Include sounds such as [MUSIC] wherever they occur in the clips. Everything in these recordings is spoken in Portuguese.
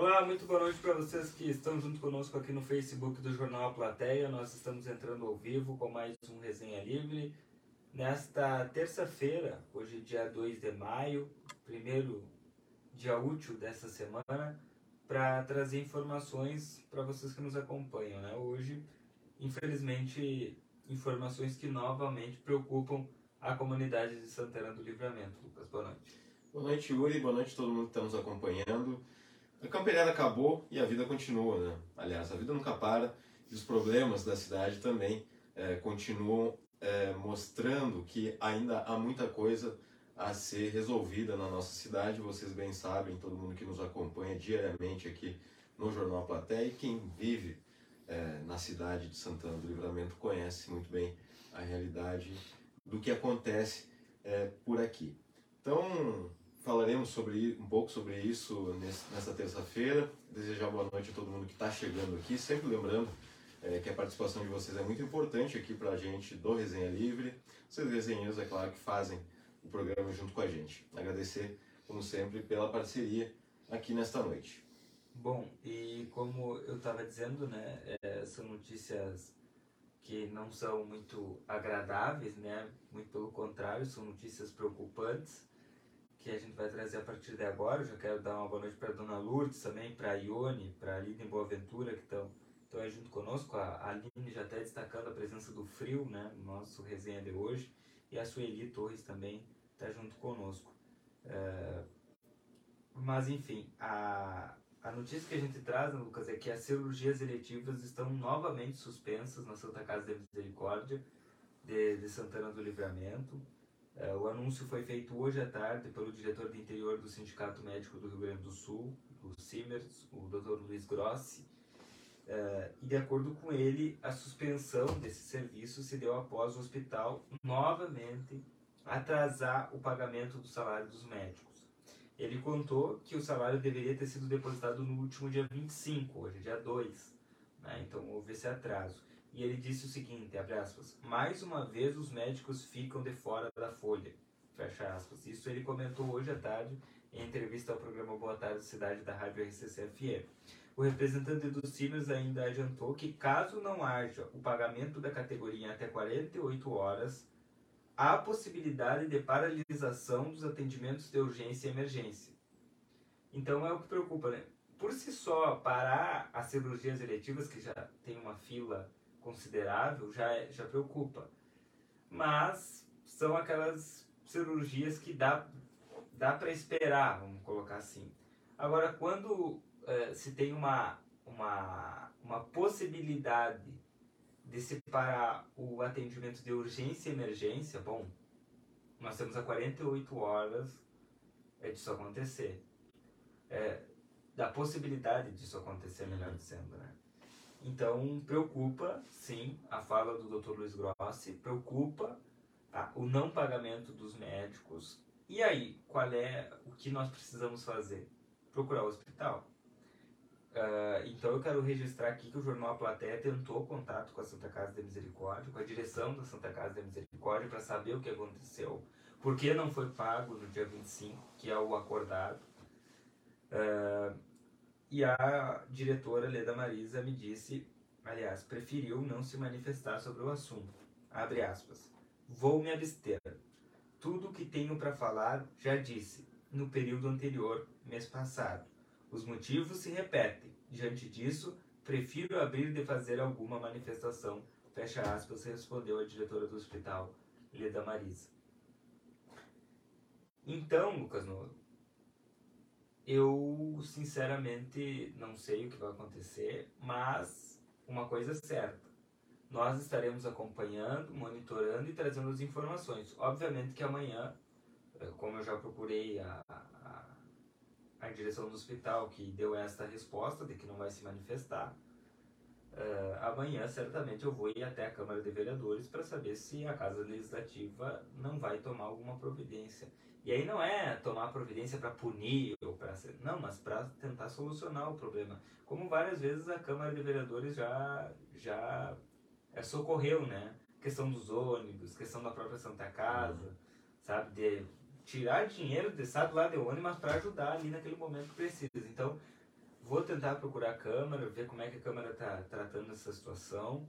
Olá, muito boa noite para vocês que estão junto conosco aqui no Facebook do Jornal A Plateia. Nós estamos entrando ao vivo com mais um Resenha Livre. Nesta terça-feira, hoje dia 2 de maio, primeiro dia útil dessa semana, para trazer informações para vocês que nos acompanham. Né? Hoje, infelizmente, informações que novamente preocupam a comunidade de Santana do Livramento. Lucas, boa noite. Boa noite, Yuri. Boa noite a todo mundo que está nos acompanhando. A campeonato acabou e a vida continua, né? Aliás, a vida nunca para e os problemas da cidade também é, continuam é, mostrando que ainda há muita coisa a ser resolvida na nossa cidade. Vocês bem sabem, todo mundo que nos acompanha diariamente aqui no Jornal Platéia e quem vive é, na cidade de Santana do Livramento conhece muito bem a realidade do que acontece é, por aqui. Então, falaremos sobre um pouco sobre isso nessa terça-feira. Desejar boa noite a todo mundo que está chegando aqui, sempre lembrando é, que a participação de vocês é muito importante aqui para a gente do Resenha Livre. Vocês resenheiros, é claro, que fazem o programa junto com a gente. Agradecer, como sempre, pela parceria aqui nesta noite. Bom, e como eu estava dizendo, né, é, são notícias que não são muito agradáveis, né, muito pelo contrário, são notícias preocupantes que a gente vai trazer a partir de agora. Eu já quero dar uma boa noite para a Dona Lourdes também, para a Ione, para a em Boaventura, que estão estão aí junto conosco. A Aline já está destacando a presença do frio né, no nosso resenha de hoje. E a Sueli Torres também está junto conosco. É... Mas, enfim, a, a notícia que a gente traz, né, Lucas, é que as cirurgias eletivas estão novamente suspensas na Santa Casa de Misericórdia de, de Santana do Livramento. É, o anúncio foi feito hoje à tarde pelo diretor de interior do Sindicato Médico do Rio Grande do Sul, o Simers, o Dr. Luiz Grossi. É, e de acordo com ele, a suspensão desse serviço se deu após o hospital novamente atrasar o pagamento do salário dos médicos. Ele contou que o salário deveria ter sido depositado no último dia 25, hoje é dia 2. Né? Então houve esse atraso. E ele disse o seguinte, abre aspas, mais uma vez os médicos ficam de fora da folha, fecha aspas. Isso ele comentou hoje à tarde em entrevista ao programa Boa Tarde Cidade da Rádio RCC-FM. O representante dos Siemens ainda adiantou que caso não haja o pagamento da categoria em até 48 horas, há possibilidade de paralisação dos atendimentos de urgência e emergência. Então é o que preocupa, né? Por si só, parar as cirurgias eletivas, que já tem uma fila considerável já, é, já preocupa. Mas são aquelas cirurgias que dá, dá para esperar, vamos colocar assim. Agora, quando é, se tem uma, uma, uma possibilidade de separar o atendimento de urgência e emergência, bom, nós temos a 48 horas é disso acontecer. É, da possibilidade disso acontecer, melhor dizendo, né? Então, preocupa, sim, a fala do Dr. Luiz Grossi, preocupa tá? o não pagamento dos médicos. E aí, qual é o que nós precisamos fazer? Procurar o hospital. Uh, então, eu quero registrar aqui que o Jornal A Plateia tentou contato com a Santa Casa de Misericórdia, com a direção da Santa Casa de Misericórdia, para saber o que aconteceu, por que não foi pago no dia 25, que é o acordado. Uh, e a diretora Leda Marisa me disse, aliás, preferiu não se manifestar sobre o assunto. Abre aspas. Vou me abster. Tudo o que tenho para falar já disse no período anterior, mês passado. Os motivos se repetem. Diante disso, prefiro abrir de fazer alguma manifestação. Fecha aspas, respondeu a diretora do hospital, Leda Marisa. Então, Lucas Novo, eu, sinceramente, não sei o que vai acontecer, mas uma coisa é certa. Nós estaremos acompanhando, monitorando e trazendo as informações. Obviamente que amanhã, eh, como eu já procurei a, a, a direção do hospital que deu esta resposta de que não vai se manifestar, Uh, amanhã certamente eu vou ir até a Câmara de Vereadores para saber se a Casa Legislativa não vai tomar alguma providência. E aí não é tomar providência para punir ou para não, mas para tentar solucionar o problema. Como várias vezes a Câmara de Vereadores já já é, socorreu, né? Questão dos ônibus, questão da própria Santa Casa, uhum. sabe, de tirar dinheiro de lá de ônibus para ajudar ali naquele momento que precisa. Então, vou tentar procurar a Câmara, ver como é que a Câmara está tratando essa situação.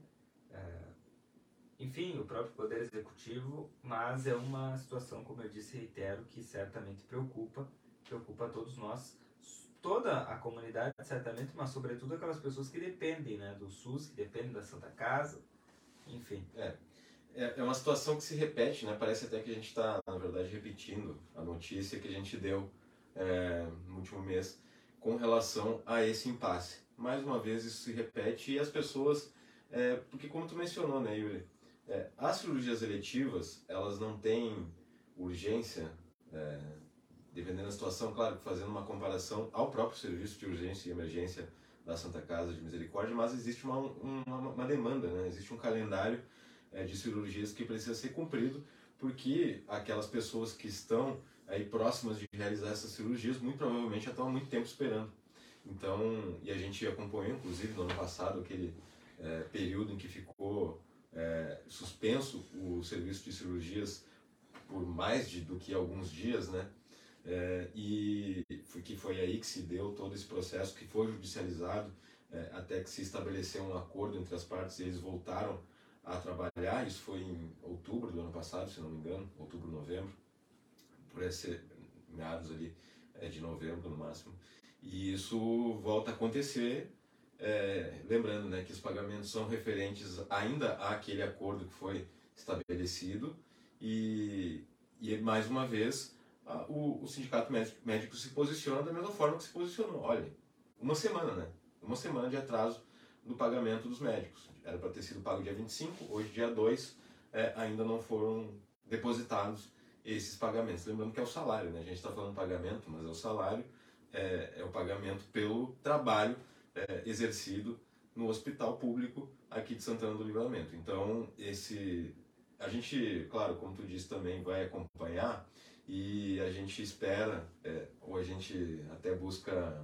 É, enfim, o próprio Poder Executivo, mas é uma situação, como eu disse, reitero, que certamente preocupa, preocupa a todos nós, toda a comunidade, certamente, mas sobretudo aquelas pessoas que dependem né, do SUS, que dependem da Santa Casa, enfim. É, é, é uma situação que se repete, né? Parece até que a gente está, na verdade, repetindo a notícia que a gente deu é, no último mês com relação a esse impasse. Mais uma vez isso se repete e as pessoas, é, porque como tu mencionou, né, Yuri, é, as cirurgias eletivas, elas não têm urgência, é, dependendo da situação, claro, fazendo uma comparação ao próprio serviço de urgência e emergência da Santa Casa de Misericórdia, mas existe uma, uma, uma demanda, né? existe um calendário é, de cirurgias que precisa ser cumprido, porque aquelas pessoas que estão aí próximas de realizar essas cirurgias muito provavelmente já estão há muito tempo esperando. Então, e a gente acompanhou, inclusive, no ano passado, aquele é, período em que ficou é, suspenso o serviço de cirurgias por mais de, do que alguns dias, né? É, e foi, que foi aí que se deu todo esse processo que foi judicializado é, até que se estabeleceu um acordo entre as partes e eles voltaram a trabalhar. Isso foi em outubro do ano passado, se não me engano, outubro, novembro, por esse meados ali é, de novembro no máximo. E isso volta a acontecer, é, lembrando né, que os pagamentos são referentes ainda àquele acordo que foi estabelecido e, e mais uma vez a, o, o, sindicato médico, médico se posiciona da mesma forma que se posicionou. Olha, uma semana, né? Uma semana de atraso no pagamento dos médicos. Era para ter sido pago dia 25, hoje dia 2, é, ainda não foram depositados esses pagamentos. Lembrando que é o salário, né? A gente está falando pagamento, mas é o salário, é, é o pagamento pelo trabalho é, exercido no hospital público aqui de Santana do Livramento. Então, esse a gente, claro, como tu disse também, vai acompanhar e a gente espera, é, ou a gente até busca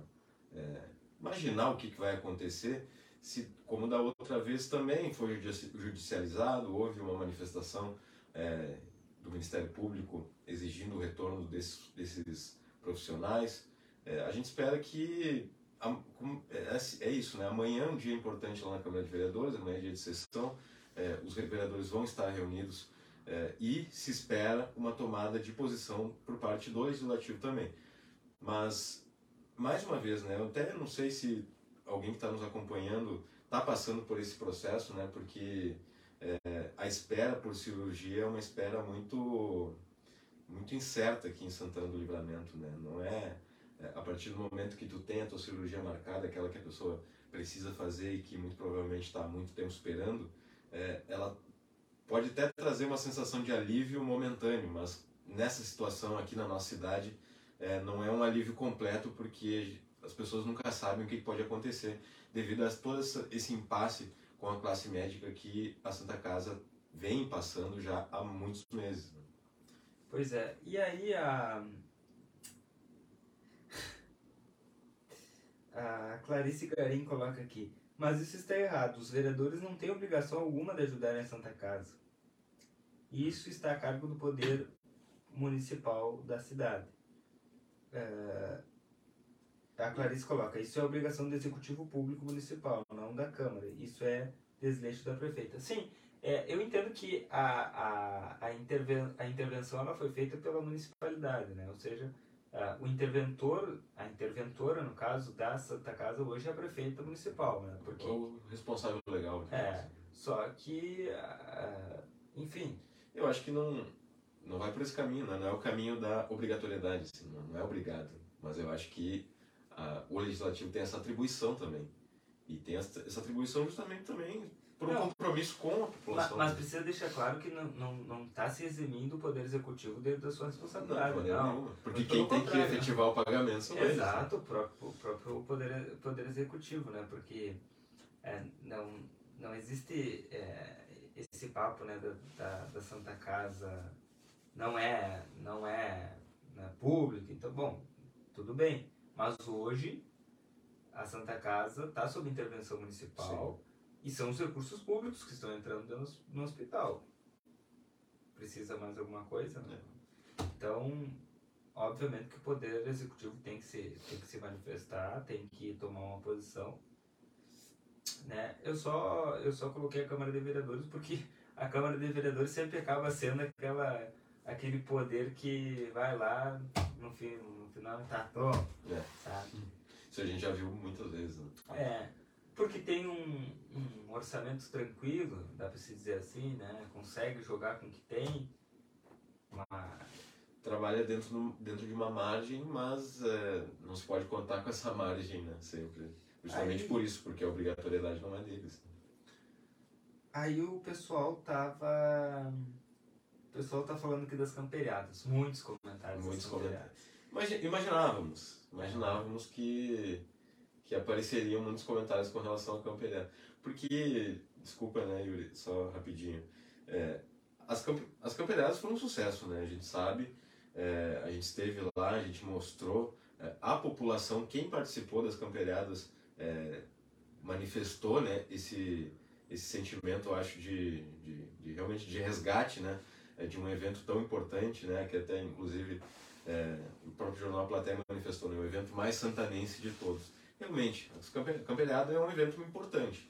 é, imaginar o que, que vai acontecer, se, como da outra vez também foi judicializado, houve uma manifestação é, do Ministério Público exigindo o retorno desses, desses profissionais. É, a gente espera que é, é, isso, né? Amanhã é um dia importante lá na Câmara de Vereadores, amanhã é dia de sessão, é, os vereadores vão estar reunidos é, e se espera uma tomada de posição por parte do Legislativo também. Mas, mais uma vez, né? Eu até não sei se alguém que está nos acompanhando está passando por esse processo, né? Porque é, a espera por cirurgia é uma espera muito muito incerta aqui em Santana do Livramento, né? Não é, é, a partir do momento que tu tem a tua cirurgia marcada, aquela que a pessoa precisa fazer e que muito provavelmente está há muito tempo esperando, é, ela pode até trazer uma sensação de alívio momentâneo, mas nessa situação aqui na nossa cidade é, não é um alívio completo porque as pessoas nunca sabem o que pode acontecer devido a todo esse impasse com a classe médica que a Santa Casa vem passando já há muitos meses. Pois é, e aí a. A Clarice Garim coloca aqui. Mas isso está errado. Os vereadores não têm obrigação alguma de ajudar a Santa Casa. Isso está a cargo do poder municipal da cidade. É... A Clarice coloca: isso é obrigação do executivo público municipal, não da Câmara. Isso é desleixo da prefeita. Sim, é, eu entendo que a, a, a, interven, a intervenção ela foi feita pela municipalidade, né? ou seja, a, o interventor, a interventora, no caso da Santa Casa, hoje é a prefeita municipal. Né? Porque, o responsável legal. É, só que, enfim. Eu acho que não, não vai por esse caminho, né? não é o caminho da obrigatoriedade, assim, não é obrigado, mas eu acho que o legislativo tem essa atribuição também. E tem essa, essa atribuição justamente também por um não, compromisso com a população. Mas, mas, precisa deixar claro que não está não, não tá se eximindo o Poder Executivo dentro da sua responsabilidade. Não, não. Nenhuma, porque quem tem que efetivar o pagamento são eles. Exato, o próprio, o próprio poder, poder Executivo, né? Porque é, não, não existe é, esse papo né, da, da, Santa Casa, não é, não é né, público, então, bom, tudo bem. Mas hoje a Santa Casa está sob intervenção municipal Sim. e são os recursos públicos que estão entrando no, hospital. Precisa mais alguma coisa? Né? É. Então, obviamente que o poder executivo tem que se, tem que se manifestar, tem que tomar uma posição. Né? Eu, só, eu só coloquei a Câmara de Vereadores porque a Câmara de Vereadores sempre acaba sendo aquela, aquele poder que vai lá, no, fim, no final tá pronto, É. sabe? Isso a gente já viu muitas vezes. Né? É, porque tem um, um orçamento tranquilo, dá pra se dizer assim, né? Consegue jogar com o que tem, mas Trabalha dentro, do- dentro de uma margem, mas é, não se pode contar com essa [LAUGHS] margem, né? Sempre. Justamente Aí- por isso, porque a obrigatoriedade não é deles. Aí o pessoal tava. O pessoal tá falando aqui das camperiadas. Muitos comentários. Muitos das camperiadas. Imagi- Imaginávamos, imaginávamos que, que apareceriam muitos comentários com relação à camperiada. Porque, desculpa, né, Yuri, só rapidinho. É, as, camp as camperiadas foram um sucesso, né? A gente sabe, é, a gente esteve lá, a gente mostrou. é, a população, quem participou das camperiadas, é, manifestou né, esse, esse sentimento, eu acho, de, de, de realmente de resgate, né? É, De um evento tão importante, né? Que até, inclusive, é, o próprio jornal A Plateia manifestou, né, o evento mais santanense de todos. Realmente, a campe- camperiada é um evento importante.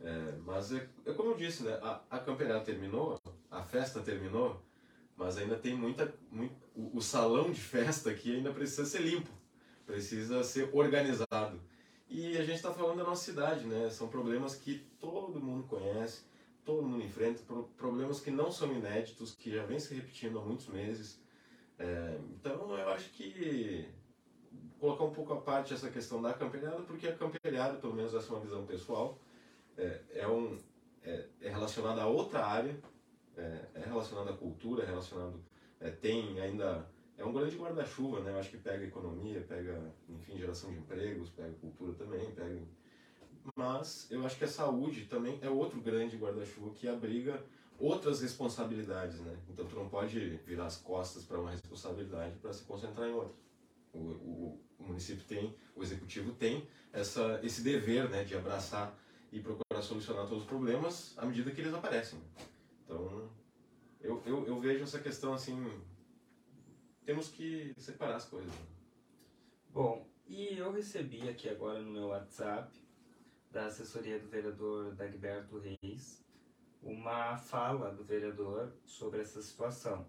É, mas é, é como eu disse, né, a, a terminou, a festa terminou, mas ainda tem muita. muito- o, o salão de festa aqui ainda precisa ser limpo, precisa ser organizado. E a gente está falando da nossa cidade, né? São problemas que todo mundo conhece, todo mundo enfrenta, pro- problemas que não são inéditos, que já vem se repetindo há muitos meses. É, então eu acho que colocar um pouco à parte essa questão da camperiada, porque a camperiada, pelo menos essa é uma visão pessoal, é, é, um, é, é relacionada a outra área, é, é relacionada à cultura, é relacionado, é, tem ainda, é um grande guarda-chuva, né? Eu acho que pega economia, pega, enfim, geração de empregos, pega cultura também, pega... Mas eu acho que a saúde também é outro grande guarda-chuva que abriga outras responsabilidades, né? Então tu não pode virar as costas para uma responsabilidade para se concentrar em outra. O, o, o município tem, o executivo tem essa, esse dever, né, de abraçar e procurar solucionar todos os problemas à medida que eles aparecem. Então, eu, eu, eu vejo essa questão assim, temos que separar as coisas. né? Bom, e eu recebi aqui agora no meu WhatsApp, da assessoria do vereador Dagberto Reis, uma fala do vereador sobre essa situação.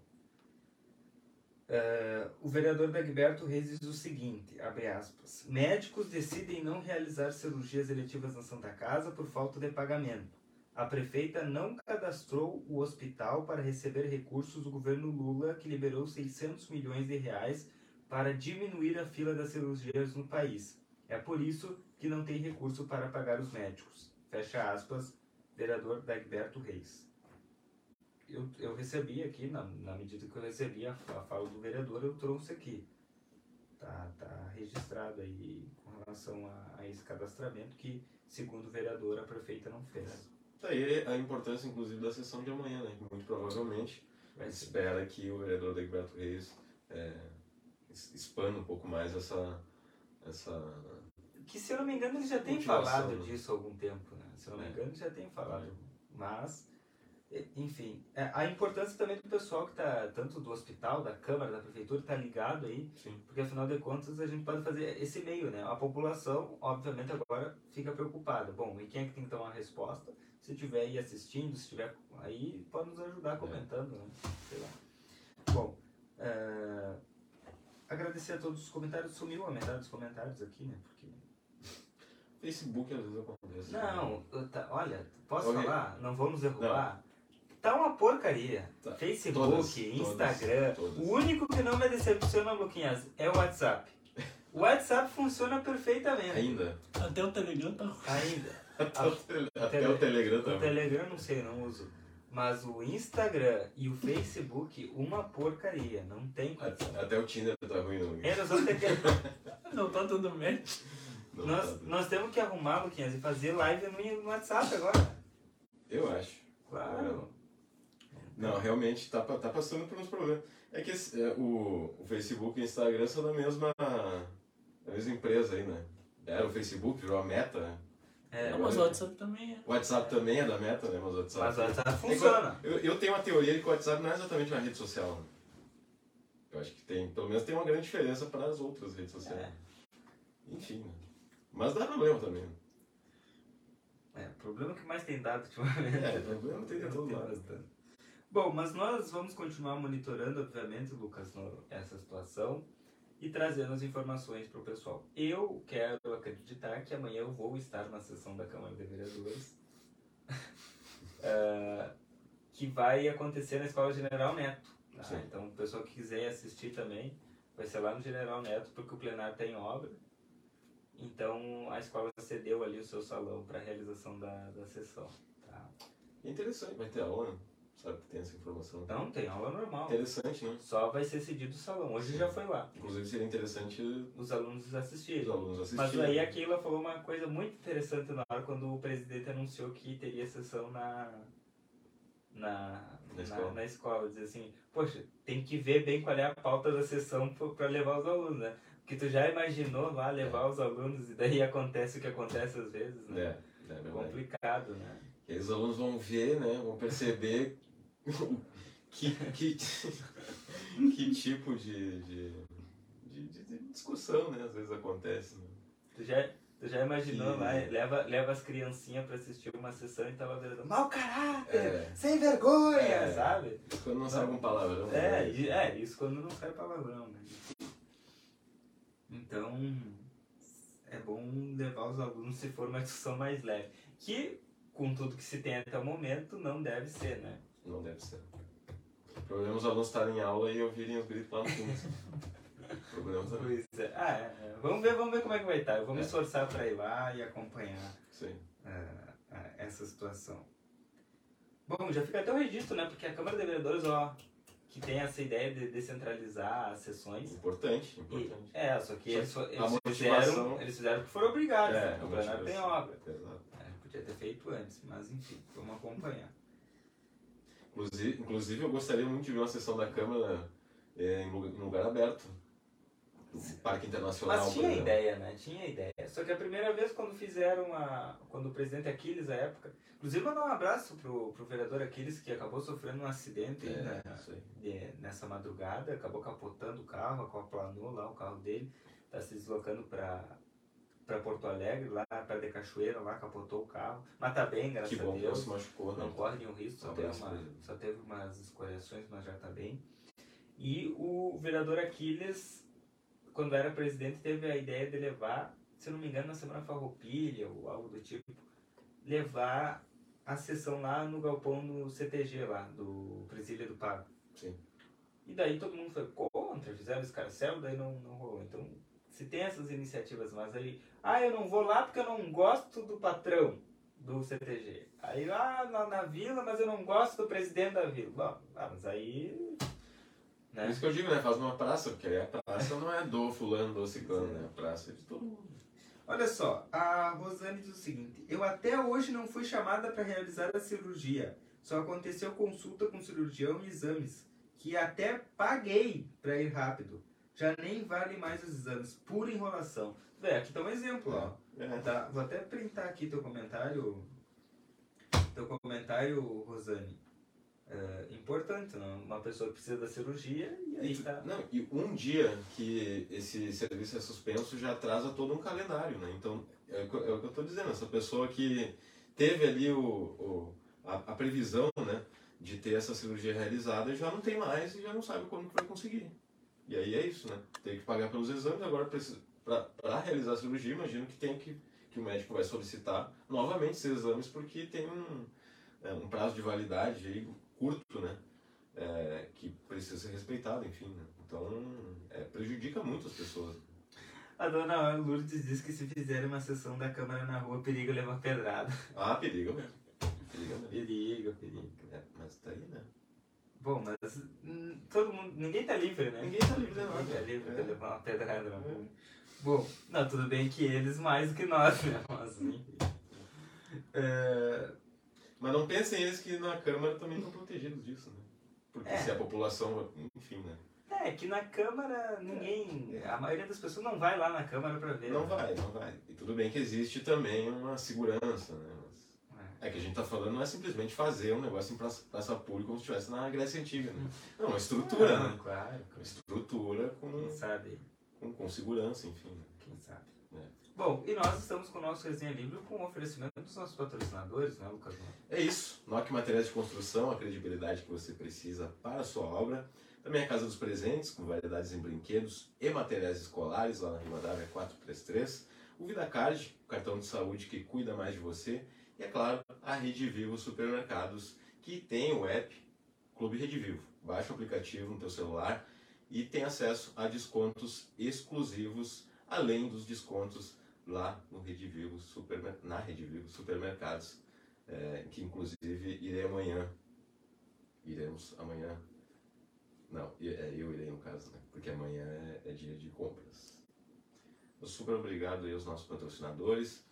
Eh, o vereador Dagberto Reis diz o seguinte, abre aspas, médicos decidem não realizar cirurgias eletivas na Santa Casa por falta de pagamento. A prefeita não cadastrou o hospital para receber recursos do governo Lula, que liberou 600 milhões de reais para diminuir a fila das cirurgias no país. É por isso que não tem recurso para pagar os médicos. Fecha aspas, vereador Dagberto Reis. Eu, eu recebi aqui, na, na medida que eu recebi a, a fala do vereador, eu trouxe aqui. Tá, tá registrado aí com relação a, a esse cadastramento que, segundo o vereador, a prefeita não fez. Daí a importância, inclusive, da sessão de amanhã, né? Muito provavelmente Vai espera que o vereador Degberto Reis é, expanda um pouco mais essa, essa Que se eu não me engano ele já tem falado né? disso há algum tempo, né? Se eu não me É. engano ele já tem falado. Mas, e- enfim, é, a importância também do pessoal que está, tanto do hospital, da Câmara, da Prefeitura, está ligado aí, sim, porque afinal de contas a gente pode fazer esse meio, né? A população, obviamente, agora fica preocupada. Bom, e quem é que tem que tomar a resposta? Se tiver aí assistindo, se estiver aí, pode nos ajudar comentando, né? Sei lá. Bom, é, agradecer a todos os comentários. Sumiu a metade dos comentários aqui, né? Porque Facebook às vezes acontece. Não, tá- olha, posso Ok. falar? Não vamos derrubar? Tá uma porcaria. Tá. Facebook, Todas, todas, Instagram. todas. O único que não me decepciona, Luquinhas, é o WhatsApp. O WhatsApp funciona perfeitamente. Ainda. Até o Telegram tá. Ainda. [LAUGHS] Até, o, tele- até tele- o Telegram O também. Telegram não sei, não uso. Mas o Instagram e o Facebook, uma porcaria. Não tem. Até, até o Tinder tá ruim, não. É, nós, vamos ter que, [LAUGHS] Não tá dando match. Não nós, tá. nós temos que arrumar, Luquinhas, e fazer live no, WhatsApp agora. Eu acho. Claro. Não, realmente tá, tá passando por uns problemas. É que esse- é, o, o Facebook e o Instagram são da mesma, da mesma empresa aí, né? Era o Facebook, virou a Meta. né? É, Não, mas o WhatsApp também é. O WhatsApp também é da Meta, né? Mas o WhatsApp... mas o WhatsApp É funciona. Eu, eu tenho uma teoria de que o WhatsApp não é exatamente uma rede social. né? Eu acho que tem, pelo menos tem uma grande diferença para as outras redes sociais. É. Enfim, né? Mas dá problema também. É, o problema que mais tem dado [LAUGHS] ultimamente. É, problema tem de todo lado. Bom, mas nós vamos continuar monitorando, obviamente, Lucas, essa situação e trazendo as informações para o pessoal. Eu quero acreditar que amanhã eu vou estar na sessão da Câmara de Vereadores, [LAUGHS] ah, que vai acontecer na Escola General Neto. tá? Então, o pessoal que quiser assistir também, vai ser lá no General Neto, porque o plenário está em obra. Então, a escola cedeu ali o seu salão para a realização da, da sessão. Tá? Interessante, vai ter aula, né? Sabe que tem essa informação. Não, tem aula normal. Interessante, né? Só vai ser cedido o salão. Hoje já foi lá. Inclusive seria interessante Os alunos os assistiram. alunos assistirem. Mas aí a Keila falou uma coisa muito interessante na hora quando o presidente anunciou que teria sessão na. Na, Na escola. na escola. Dizer assim, poxa, tem que ver bem qual é a pauta da sessão para levar os alunos, né? Porque tu já imaginou lá levar os alunos e daí acontece o que acontece às vezes, né? É, é verdade. complicado, né? E aí os alunos vão ver, né? Vão perceber [LAUGHS] que, que, que tipo de, de, de, de- de discussão, né? Às vezes acontece. Né? Tu já, tu já imaginou lá, leva, leva as criancinhas pra assistir uma sessão e tava vendo mau caráter, É. sem vergonha, É. sabe? Quando não sabe um palavrão. É, e- é, isso quando não sai palavrão, né? Então, é bom levar os alunos se for uma discussão mais leve. Que, com tudo que se tem até o momento, não deve ser, né? Não deve ser. O problema é os alunos estarem em aula e ouvirem os gritos lá no fundo. [LAUGHS] O problema também. Pois é. Ah, é. Vamos ver, vamos ver como é que vai estar. Eu vou me É. esforçar pra ir lá e acompanhar. Ah, ah, essa situação. Bom, já fica até o registro, né? Porque a Câmara de Vereadores, ó, que tem essa ideia de descentralizar as sessões. Importante, E, importante. é, só que eles, eles fizeram, eles fizeram porque foram obrigados, É, né? O plenário tem obra. É, podia ter feito antes, mas enfim, vamos acompanhar. Inclusive, inclusive, eu gostaria muito de ver uma sessão da Câmara lugar, em lugar aberto. No Parque Internacional, Mas tinha ideia, né? Tinha ideia. Só que a primeira vez quando fizeram a. Quando o presidente Aquiles, à época. Inclusive mandar um abraço pro, pro vereador Aquiles, que acabou sofrendo um acidente? É, de- nessa madrugada, acabou capotando o carro, aquaplanou lá o carro dele, tá se deslocando para para Porto Alegre, lá perto de Cachoeira, lá capotou o carro, mas tá bem, graças Que a bom que não Deus. se machucou, né? Não corre nenhum risco, só, teve, uma, pra só teve umas escoriações, mas já tá bem. E o vereador Aquiles, quando era presidente, teve a ideia de levar, se não me engano, na Semana Farroupilha ou algo do tipo, levar a sessão lá no galpão no CTG lá, do Presídio do Pago. Sim. E daí todo mundo foi contra, fizeram escarcel, daí não, não rolou. Então, se tem essas iniciativas, mas aí, ah, eu não vou lá porque eu não gosto do patrão do CTG. Aí lá na, na vila, mas eu não gosto do presidente da vila. Bom, ah, mas aí. Por Né? isso que eu digo, né? Faz uma praça, porque aí a praça não é do fulano, do ciclano, né? A praça é de todo mundo. Olha só, a Rosane diz o seguinte: Eu até hoje não fui chamada para realizar a cirurgia. Só aconteceu consulta com cirurgião e exames, que até paguei para ir rápido. Já nem vale mais os exames, pura enrolação. Vê, aqui tá um exemplo, ó. É. Tá, vou até printar aqui teu comentário. Teu comentário, Rosane. É, importante, não? Uma pessoa que precisa da cirurgia e aí E, tá. não, e um dia que esse serviço é suspenso já atrasa todo um calendário, né? Então, é o que, é o que eu estou dizendo, essa pessoa que teve ali o, o- a, a previsão, né, de ter essa cirurgia realizada já não tem mais e já não sabe quando que vai conseguir. E aí é isso, né? Tem que pagar pelos exames, agora para realizar a cirurgia, imagino que tem que, que o médico vai solicitar novamente esses exames porque tem um, é, um prazo de validade aí curto, né? é, que precisa ser respeitado, enfim. Né? Então, é, prejudica muito as pessoas. A dona Lourdes diz que se fizerem uma sessão da Câmara na rua, periga levar pedrada. Ah, periga mesmo. Periga mesmo. Periga, periga. É, mas tá aí, né? Bom, mas hum, todo mundo. Ninguém tá livre, né? Ninguém tá livre de nada. Ninguém tá livre de É. levar uma pedrada na rua. Bom, não, tudo bem que eles mais do que nós, né? Mas enfim. É, Mas não pensem eles que na Câmara também estão protegidos disso, né? Porque É. se a população, enfim, né? É, que na Câmara ninguém. A maioria das pessoas não vai lá na Câmara pra ver. Não né? vai, não vai. E tudo bem que existe também uma segurança, né? É. É que a gente tá falando não é simplesmente fazer um negócio em praça, praça pública como se estivesse na Grécia Antiga, né? [LAUGHS] Não, uma estrutura, Não, né? Claro, Uma estrutura com, quem sabe, com, com segurança, enfim. né? Bom, e nós estamos com o nosso Resenha Livre com o oferecimento dos nossos patrocinadores, né, Lucas? É isso. Nock Materiais de Construção, a credibilidade que você precisa para a sua obra. Também a Casa dos Presentes, com variedades em brinquedos e materiais escolares, lá na Rivadavia 433. O VidaCard, o cartão de saúde que cuida mais de você. E, é claro, a Rede Vivo Supermercados, que tem o app Clube Rede Vivo. Baixa o aplicativo no teu celular e tem acesso a descontos exclusivos, além dos descontos lá no Rede Vivo Supermer... na Rede Vivo Supermercados, é, que inclusive irei amanhã. Iremos amanhã. Não, é, eu irei no caso, né? Porque amanhã é, é dia de compras. Super obrigado aí aos nossos patrocinadores.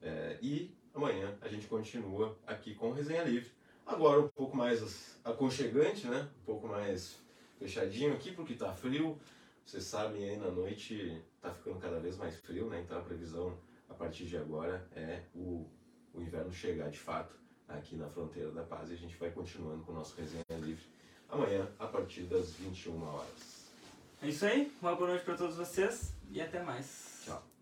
é, e amanhã a gente continua aqui com Resenha Livre. Agora um pouco mais aconchegante, né? Um pouco mais fechadinho aqui, porque tá frio. Vocês sabem aí na noite tá ficando cada vez mais frio, né? Então a previsão a partir de agora é o, o inverno chegar de fato aqui na fronteira da paz e a gente vai continuando com o nosso resenha livre amanhã a partir das 21 horas. É isso aí, uma boa noite para todos vocês e até mais. Tchau.